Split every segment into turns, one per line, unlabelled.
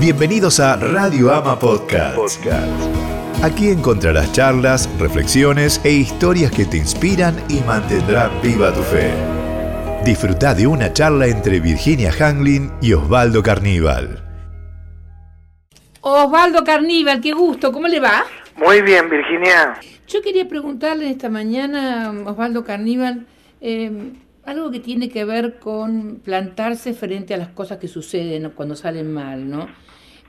Bienvenidos a Radio Ama Podcast. Aquí encontrarás charlas, reflexiones e historias que te inspiran y mantendrán viva tu fe. Disfruta de una charla entre Virginia Hanglin y Osvaldo Carníbal.
Osvaldo Carníbal, qué gusto, ¿cómo le va?
Muy bien, Virginia.
Yo quería preguntarle esta mañana, Osvaldo Carníbal, eh, algo que tiene que ver con plantarse frente a las cosas que suceden cuando salen mal, ¿no?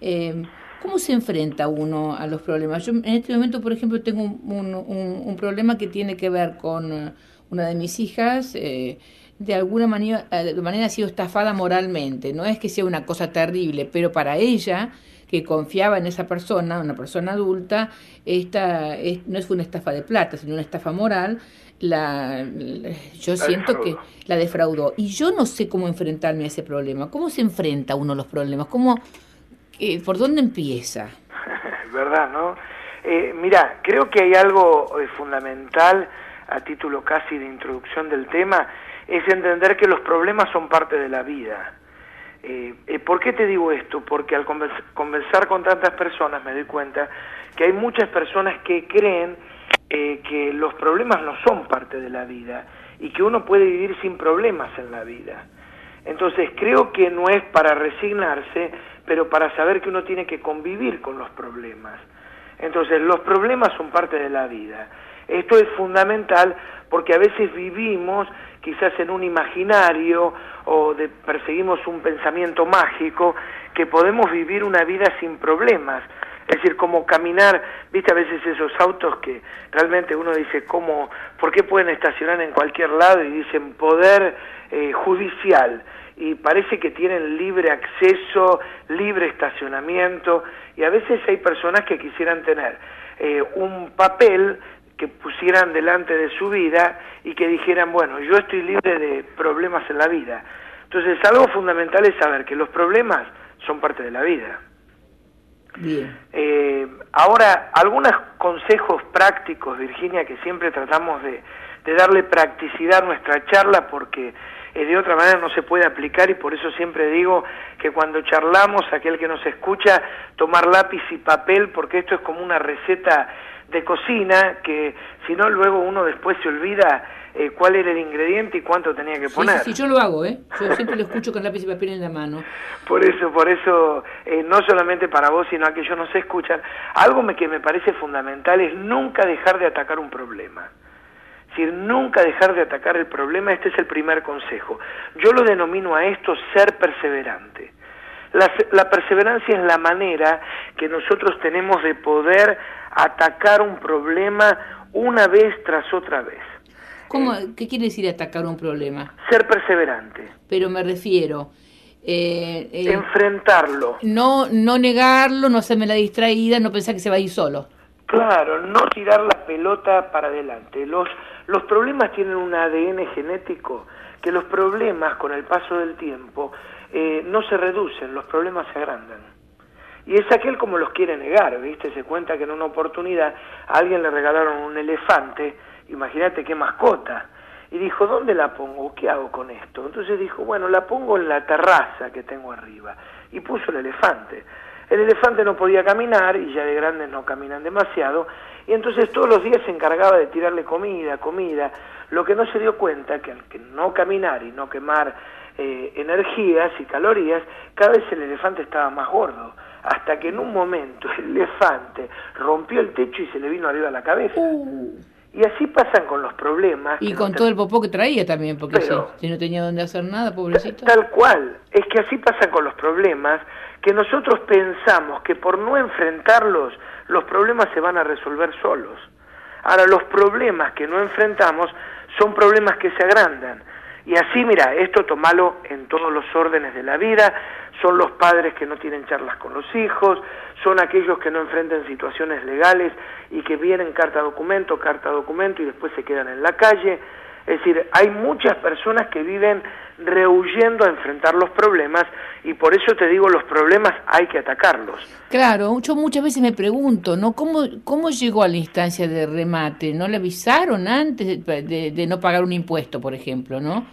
Eh, ¿Cómo se enfrenta uno a los problemas? Yo en este momento, por ejemplo, tengo un, problema que tiene que ver con eh, una de mis hijas. Eh, de alguna manera, de manera ha sido estafada moralmente. No es que sea una cosa terrible, pero para ella, que confiaba en esa persona, una persona adulta, esta no es una estafa de plata, sino una estafa moral. La, yo siento que la defraudó. Y yo no sé cómo enfrentarme a ese problema. ¿Cómo se enfrenta uno a los problemas? ¿Cómo, eh, ¿por dónde empieza?
¿Verdad, no? Eh, mira, creo que hay algo eh, fundamental a título casi de introducción del tema, es entender que los problemas son parte de la vida. ¿Por qué te digo esto? Porque al conversar con tantas personas me doy cuenta que hay muchas personas que creen que los problemas no son parte de la vida y que uno puede vivir sin problemas en la vida. Entonces creo que no es para resignarse, pero para saber que uno tiene que convivir con los problemas. Entonces, los problemas son parte de la vida. Esto es fundamental porque a veces vivimos quizás en un imaginario o de, perseguimos un pensamiento mágico que podemos vivir una vida sin problemas. Es decir, como caminar, viste a veces esos autos que realmente uno dice, ¿cómo, ¿por qué pueden estacionar en cualquier lado? Y dicen poder eh, judicial y parece que tienen libre acceso, libre estacionamiento y a veces hay personas que quisieran tener eh, un papel que pusieran delante de su vida y que dijeran, bueno, yo estoy libre de problemas en la vida. Entonces, algo fundamental es saber que los problemas son parte de la vida.
Bien.
Eh, ahora, algunos consejos prácticos, Virginia, que siempre tratamos de, de darle practicidad a nuestra charla porque eh, de otra manera no se puede aplicar y por eso siempre digo que cuando charlamos, aquel que nos escucha, tomar lápiz y papel, porque esto es como una receta de cocina que si no luego uno después se olvida eh, cuál era el ingrediente y cuánto tenía que poner.
Sí, sí, yo lo hago, ¿eh? Yo siempre lo escucho con lápiz y papel en la mano.
Por eso, por eso, eh, no solamente para vos, sino a que yo no sé escuchar, algo que me parece fundamental es nunca dejar de atacar un problema. Es decir, nunca dejar de atacar el problema, este es el primer consejo. Yo lo denomino a esto ser perseverante. La, perseverancia es la manera que nosotros tenemos de poder atacar un problema una vez tras otra vez.
¿Cómo, ¿Qué quiere decir atacar un problema?
Ser perseverante.
Pero me refiero...
Eh, eh, Enfrentarlo.
No, no negarlo, no hacerme la distraída, no pensar que se va a ir solo.
Claro, no tirar la pelota para adelante. Los, los problemas tienen un ADN genético que los problemas con el paso del tiempo eh, no se reducen, los problemas se agrandan. Y es aquel como los quiere negar, ¿viste? Se cuenta que en una oportunidad a alguien le regalaron un elefante, imagínate qué mascota, y dijo, ¿dónde la pongo? ¿Qué hago con esto? Entonces dijo, bueno, la pongo en la terraza que tengo arriba, y puso el elefante. El elefante no podía caminar y ya de grandes no caminan demasiado y entonces todos los días se encargaba de tirarle comida, comida, lo que no se dio cuenta que al que no caminar y no quemar eh, energías y calorías, cada vez el elefante estaba más gordo, hasta que en un momento el elefante rompió el techo y se le vino arriba la cabeza. Uh. Y así pasan con los problemas.
Y con todo el popó que traía también, porque si, no tenía dónde hacer nada, pobrecito.
Tal cual, es que así pasan con los problemas, que nosotros pensamos que por no enfrentarlos, los problemas se van a resolver solos. Ahora, los problemas que no enfrentamos son problemas que se agrandan. Y así, mira, esto tomalo en todos los órdenes de la vida, son los padres que no tienen charlas con los hijos, son aquellos que no enfrentan situaciones legales y que vienen carta documento, carta documento y después se quedan en la calle. Es decir, hay muchas personas que viven rehuyendo a enfrentar los problemas y por eso te digo, los problemas hay que atacarlos.
Claro, yo muchas veces me pregunto, ¿no? ¿Cómo, cómo llegó a la instancia de remate? ¿No le avisaron antes de, no pagar un impuesto, por ejemplo, no?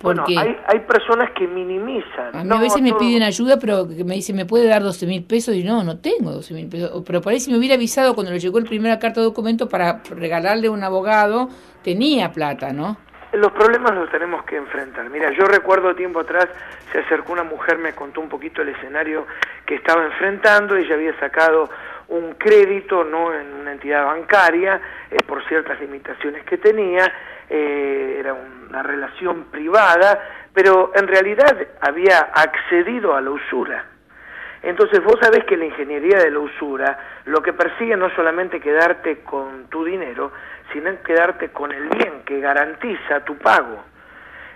Porque
bueno, hay, hay personas que minimizan.
a mí
No,
a veces me piden ayuda, pero que me dicen, ¿me puede dar 12 mil pesos? Y no, no tengo 12 mil pesos. Pero por ahí si me hubiera avisado cuando le llegó el primera carta de documento para regalarle a un abogado, tenía plata, ¿no?
Los problemas los tenemos que enfrentar. Mira, yo recuerdo tiempo atrás, se acercó una mujer, me contó un poquito el escenario que estaba enfrentando, ella había sacado un crédito, no en una entidad bancaria, eh, por ciertas limitaciones que tenía, eh, era una relación privada, pero en realidad había accedido a la usura. Entonces vos sabés que la ingeniería de la usura lo que persigue no solamente quedarte con tu dinero, sino quedarte con el bien que garantiza tu pago.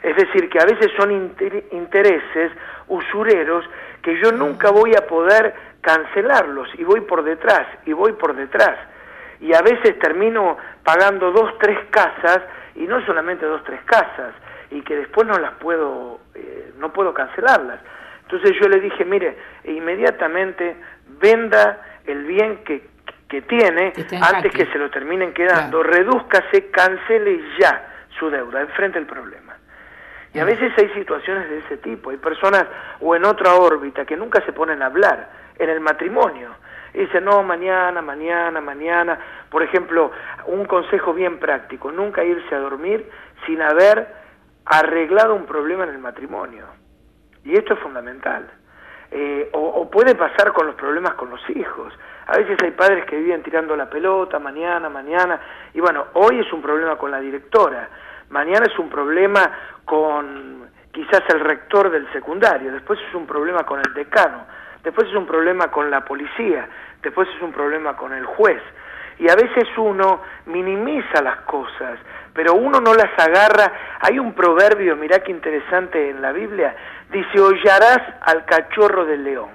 Es decir, que a veces son inter- intereses usureros que yo nunca voy a poder cancelarlos y voy por detrás y voy por detrás. Y a veces termino pagando dos, tres casas y no solamente dos, tres casas y que después no las puedo, eh, no puedo cancelarlas. Entonces yo le dije, mire, inmediatamente venda el bien que, que tiene
Que
antes que se lo terminen quedando,
Claro.
redúzcase, cancele ya su deuda, enfrente el problema. Y a veces hay situaciones de ese tipo, hay personas o en otra órbita que nunca se ponen a hablar, en el matrimonio. Y dicen, no, mañana, mañana, mañana. Por ejemplo, un consejo bien práctico, nunca irse a dormir sin haber arreglado un problema en el matrimonio. Y esto es fundamental. Eh, o, o puede pasar con los problemas con los hijos. A veces hay padres que viven tirando la pelota mañana, mañana. Y bueno, hoy es un problema con la directora. Mañana es un problema con quizás el rector del secundario. Después es un problema con el decano. Después es un problema con la policía. Después es un problema con el juez. Y a veces uno minimiza las cosas, pero uno no las agarra. Hay un proverbio, mirá qué interesante en la Biblia, dice, hollarás al cachorro del león.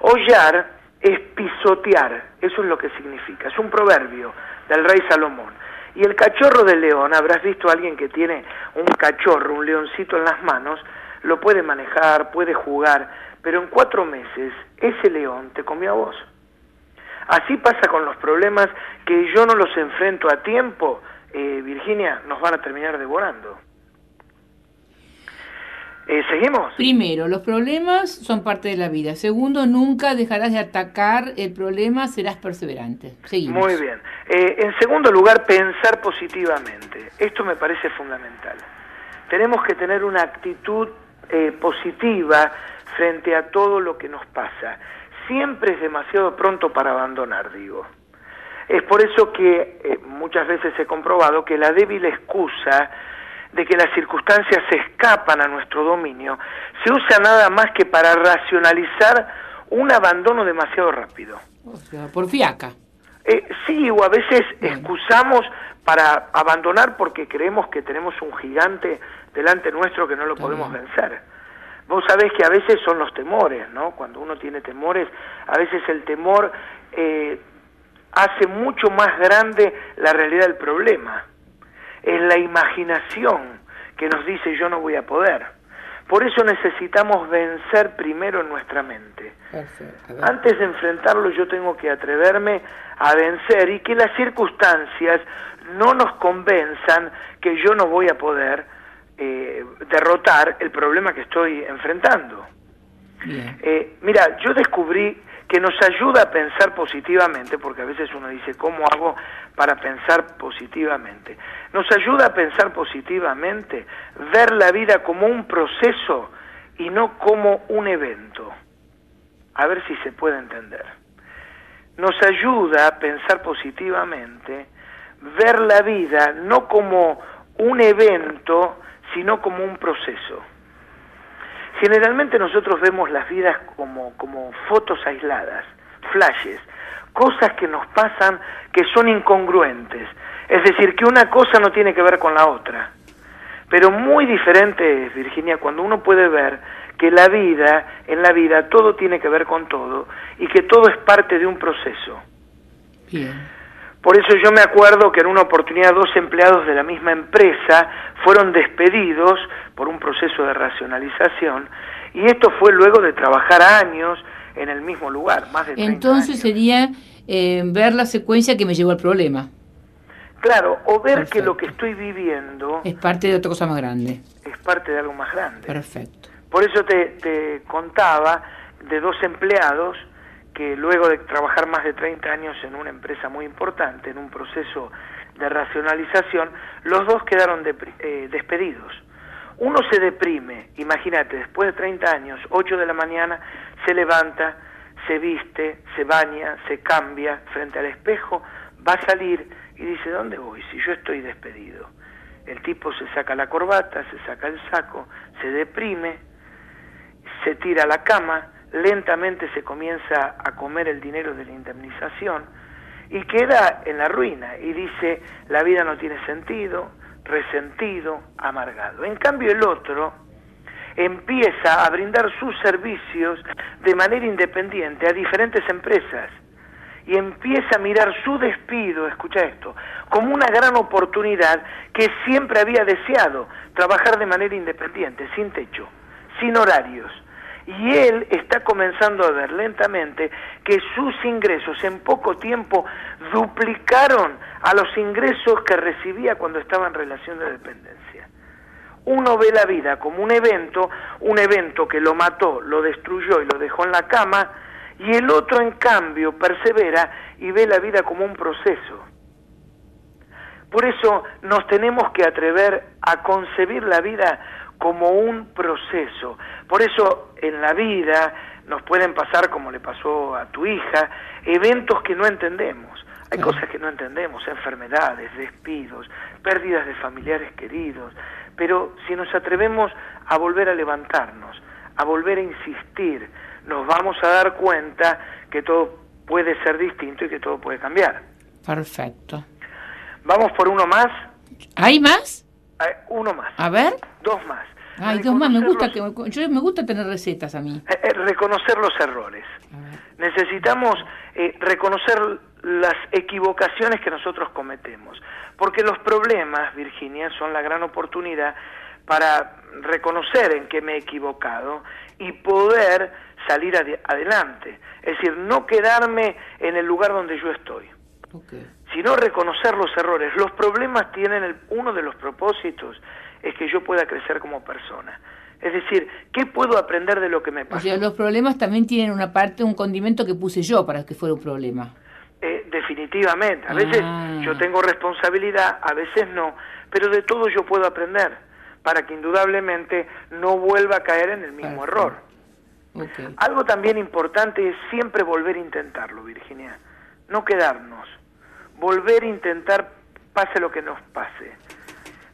Hollar es pisotear, eso es lo que significa, es un proverbio del rey Salomón. Y el cachorro del león, habrás visto a alguien que tiene un cachorro, un leoncito en las manos, lo puede manejar, puede jugar, pero en cuatro meses ese león te comió a vos. Así pasa con los problemas que yo no los enfrento a tiempo, eh, Virginia, nos van a terminar devorando. Eh, ¿Seguimos?
Primero, los problemas son parte de la vida. Segundo, nunca dejarás de atacar el problema, serás perseverante. Seguimos.
Muy bien. Eh, en segundo lugar, pensar positivamente. Esto me parece fundamental. Tenemos que tener una actitud eh, positiva frente a todo lo que nos pasa. Siempre es demasiado pronto para abandonar, digo. Es por eso que eh, muchas veces he comprobado que la débil excusa de que las circunstancias se escapan a nuestro dominio se usa nada más que para racionalizar un abandono demasiado rápido.
O sea, por fiaca.
Eh, sí, o a veces excusamos para abandonar porque creemos que tenemos un gigante delante nuestro que no lo podemos vencer. Vos sabés que a veces son los temores, ¿no? Cuando uno tiene temores, a veces el temor eh, hace mucho más grande la realidad del problema. Es la imaginación que nos dice yo no voy a poder. Por eso necesitamos vencer primero en nuestra mente. Antes de enfrentarlo yo tengo que atreverme a vencer y que las circunstancias no nos convenzan que yo no voy a poder eh, derrotar el problema que estoy enfrentando. Eh, mira, yo descubrí que nos ayuda a pensar positivamente, porque a veces uno dice, ¿cómo hago para pensar positivamente? Nos ayuda a pensar positivamente, ver la vida como un proceso y no como un evento. A ver si se puede entender. Nos ayuda a pensar positivamente, ver la vida no como un evento, sino como un proceso. Generalmente nosotros vemos las vidas como, como fotos aisladas, flashes, cosas que nos pasan que son incongruentes. Es decir, que una cosa no tiene que ver con la otra. Pero muy diferente es, Virginia, cuando uno puede ver que la vida, en la vida, todo tiene que ver con todo y que todo es parte de un proceso.
Bien.
Por eso yo me acuerdo que en una oportunidad dos empleados de la misma empresa fueron despedidos por un proceso de racionalización y esto fue luego de trabajar años en el mismo lugar, más de 30
Entonces
años.
sería eh, ver la secuencia que me llevó al problema.
Claro, o ver que lo que estoy viviendo
Es parte de otra cosa más grande.
es parte de algo más grande.
Perfecto.
Por eso te, te contaba de dos empleados que luego de trabajar más de 30 años en una empresa muy importante, en un proceso de racionalización, los dos quedaron eh, despedidos. Uno se deprime, imagínate, después de 30 años, 8 de la mañana, se levanta, se viste, se baña, se cambia frente al espejo, va a salir y dice, ¿dónde voy si yo estoy despedido? El tipo se saca la corbata, se saca el saco, se deprime, se tira a la cama, lentamente se comienza a comer el dinero de la indemnización y queda en la ruina y dice, la vida no tiene sentido, resentido, amargado. En cambio el otro empieza a brindar sus servicios de manera independiente a diferentes empresas y empieza a mirar su despido, escucha esto, como una gran oportunidad que siempre había deseado, trabajar de manera independiente, sin techo, sin horarios. Y él está comenzando a ver lentamente que sus ingresos en poco tiempo duplicaron a los ingresos que recibía cuando estaba en relación de dependencia. Uno ve la vida como un evento, un evento que lo mató, lo destruyó y lo dejó en la cama, y el otro en cambio persevera y ve la vida como un proceso. Por eso nos tenemos que atrever a concebir la vida como un proceso. Por eso en la vida nos pueden pasar, como le pasó a tu hija, eventos que no entendemos. Hay cosas que no entendemos, enfermedades, despidos, pérdidas de familiares queridos, pero si nos atrevemos a volver a levantarnos, a volver a insistir, nos vamos a dar cuenta que todo puede ser distinto y que todo puede cambiar.
Perfecto.
Vamos por uno más,
¿Hay más?
Uno más,
A ver.
dos más.
Ay, Dios más, me gusta que yo me gusta tener recetas a mí.
eh, eh, reconocer los errores. Necesitamos eh, reconocer las equivocaciones que nosotros cometemos, porque los problemas, Virginia, son la gran oportunidad para reconocer en qué me he equivocado y poder salir ade- adelante. Es decir, no quedarme en el lugar donde yo estoy,
Ok.
Sino reconocer los errores. Los problemas tienen el- uno de los propósitos es que yo pueda crecer como persona. Es decir, ¿qué puedo aprender de lo que me
O
pasó?
sea, los problemas también tienen una parte, un condimento que puse yo para que fuera un problema.
Eh, definitivamente. A veces
Ah.
yo tengo responsabilidad, a veces no, pero de todo yo puedo aprender para que indudablemente no vuelva a caer en el mismo
Perfecto.
error. Algo también importante es siempre volver a intentarlo, Virginia. No quedarnos. Volver a intentar pase lo que nos pase.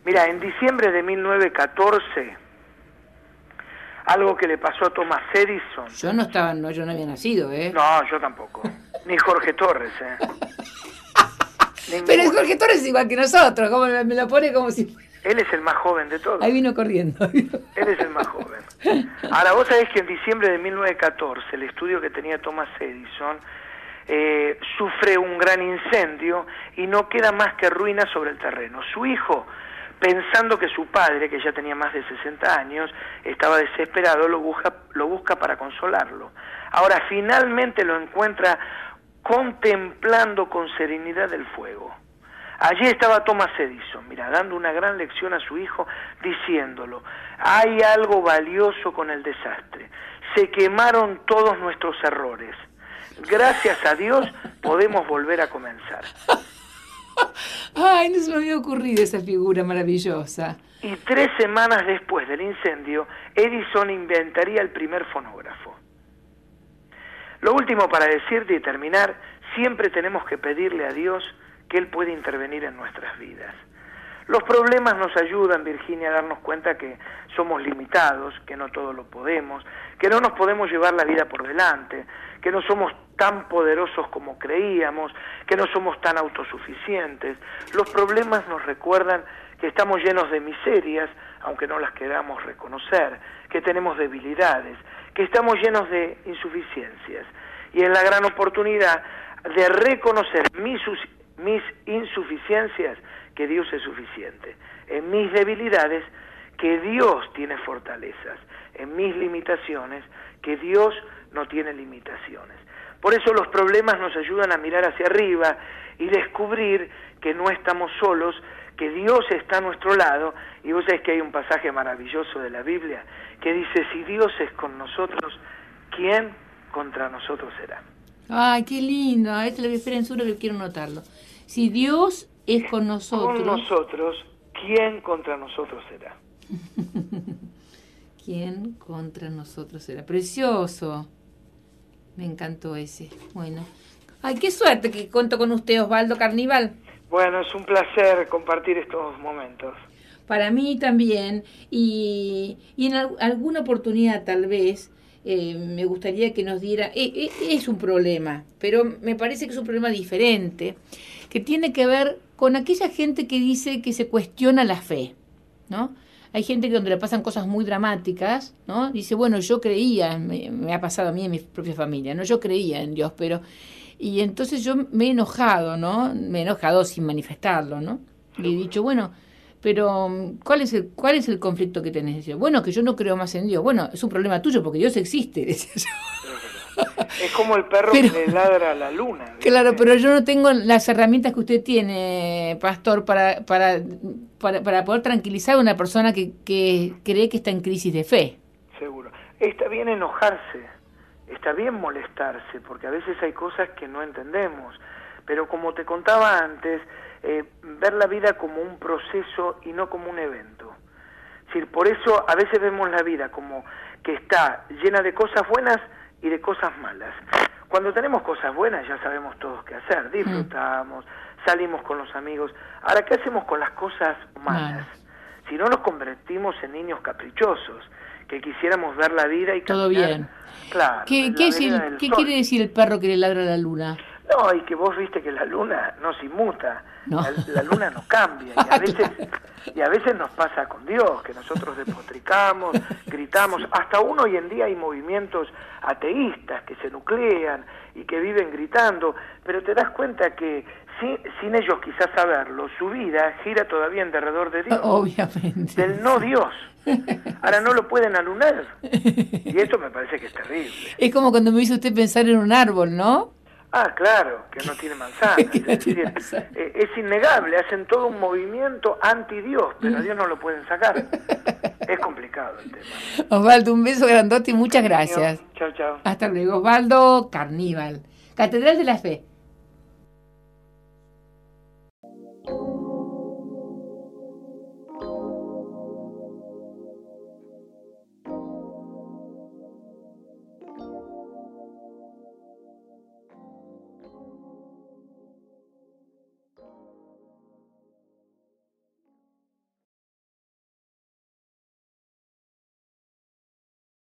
Mira, en diciembre de 1914, algo que le pasó a Thomas Edison.
Yo no estaba, no, yo no había nacido, ¿eh?
No, yo tampoco. Ni Jorge Torres, ¿eh?
Pero
Ninguno.
Jorge Torres es igual que nosotros, como me me lo pone como si...
Él es el más joven de todos.
Ahí vino corriendo.
Él es el más joven. Ahora, vos sabés que en diciembre de 1914, el estudio que tenía Thomas Edison eh, sufre un gran incendio y no queda más que ruinas sobre el terreno. Su hijo, pensando que su padre, que ya tenía más de 60 años, estaba desesperado, lo busca, lo busca para consolarlo. Ahora, finalmente lo encuentra contemplando con serenidad el fuego. Allí estaba Thomas Edison, mira, dando una gran lección a su hijo, diciéndolo, hay algo valioso con el desastre. Se quemaron todos nuestros errores. Gracias a Dios podemos volver a comenzar.
Ay, no se me había ocurrido esa figura maravillosa.
Y tres semanas después del incendio, Edison inventaría el primer fonógrafo. Lo último para decirte y terminar, siempre tenemos que pedirle a Dios que Él puede intervenir en nuestras vidas. Los problemas nos ayudan, Virginia, a darnos cuenta que somos limitados, que no todo lo podemos, que no nos podemos llevar la vida por delante, que no somos tan poderosos como creíamos, que no somos tan autosuficientes. Los problemas nos recuerdan que estamos llenos de miserias, aunque no las queramos reconocer, que tenemos debilidades, que estamos llenos de insuficiencias. Y en la gran oportunidad de reconocer mis, sus- mis insuficiencias, que Dios es suficiente. En mis debilidades, que Dios tiene fortalezas. En mis limitaciones, que Dios no tiene limitaciones. Por eso los problemas nos ayudan a mirar hacia arriba y descubrir que no estamos solos, que Dios está a nuestro lado. Y vos sabés que hay un pasaje maravilloso de la Biblia que dice, si Dios es con nosotros, ¿quién contra nosotros será?
Ay, qué lindo. Este lo que en que quiero notarlo. Si Dios es con nosotros.
Con nosotros, ¿quién contra nosotros será?
¿Quién contra nosotros será? Precioso. Me encantó ese. Bueno. Ay, qué suerte que cuento con usted, Osvaldo Carnival.
Bueno, es un placer compartir estos momentos.
Para mí también. Y, y en alguna oportunidad tal vez eh, me gustaría que nos diera, eh, eh, es un problema, pero me parece que es un problema diferente, que tiene que ver con aquella gente que dice que se cuestiona la fe, ¿no? Hay gente que donde le pasan cosas muy dramáticas, ¿no? Dice, bueno, yo creía, me, me, ha pasado a mí en mi propia familia, ¿no? Yo creía en Dios, pero... Y entonces yo me he enojado, ¿no? Me he enojado sin manifestarlo, ¿no? Y he dicho, bueno, pero ¿cuál es el, cuál es el conflicto que tenés? bueno, que yo no creo más en Dios. Bueno, es un problema tuyo porque Dios existe,
Es como el perro que le ladra a la luna.
Claro, pero yo no tengo las herramientas que usted tiene, pastor, para, para, para, poder tranquilizar a una persona que, que cree que está en crisis de fe.
Seguro. Está bien enojarse, está bien molestarse, porque a veces hay cosas que no entendemos. Pero como te contaba antes, eh, ver la vida como un proceso y no como un evento. Es decir, por eso a veces vemos la vida como que está llena de cosas buenas y de cosas malas. Cuando tenemos cosas buenas ya sabemos todos qué hacer, disfrutamos, salimos con los amigos. Ahora, ¿qué hacemos con las cosas malas? Si no nos convertimos en niños caprichosos, que quisiéramos ver la vida y
Todo bien.
Claro.
¿Qué, ¿qué, ¿qué quiere decir el perro que le ladra a la luna?
No, y que vos viste que la luna no se inmuta, La, luna no cambia, y a, veces, y a veces nos pasa con Dios, que nosotros despotricamos, gritamos, hasta aún hoy en día hay movimientos ateístas que se nuclean y que viven gritando, pero te das cuenta que sin, sin ellos quizás saberlo, su vida gira todavía en derredor de Dios,
Obviamente.
del no Dios. Ahora no lo pueden alunar. Y esto me parece que es terrible.
Es como cuando me hizo usted pensar en un árbol, ¿no?
Ah, claro, que no tiene manzana. Eh, es, innegable, hacen todo un movimiento anti-Dios, pero a Dios no lo pueden sacar. Es complicado el tema.
Osvaldo, un beso grandote y muchas gracias.
Chao, chao.
Hasta luego. Osvaldo Carníbal, Catedral de la Fe.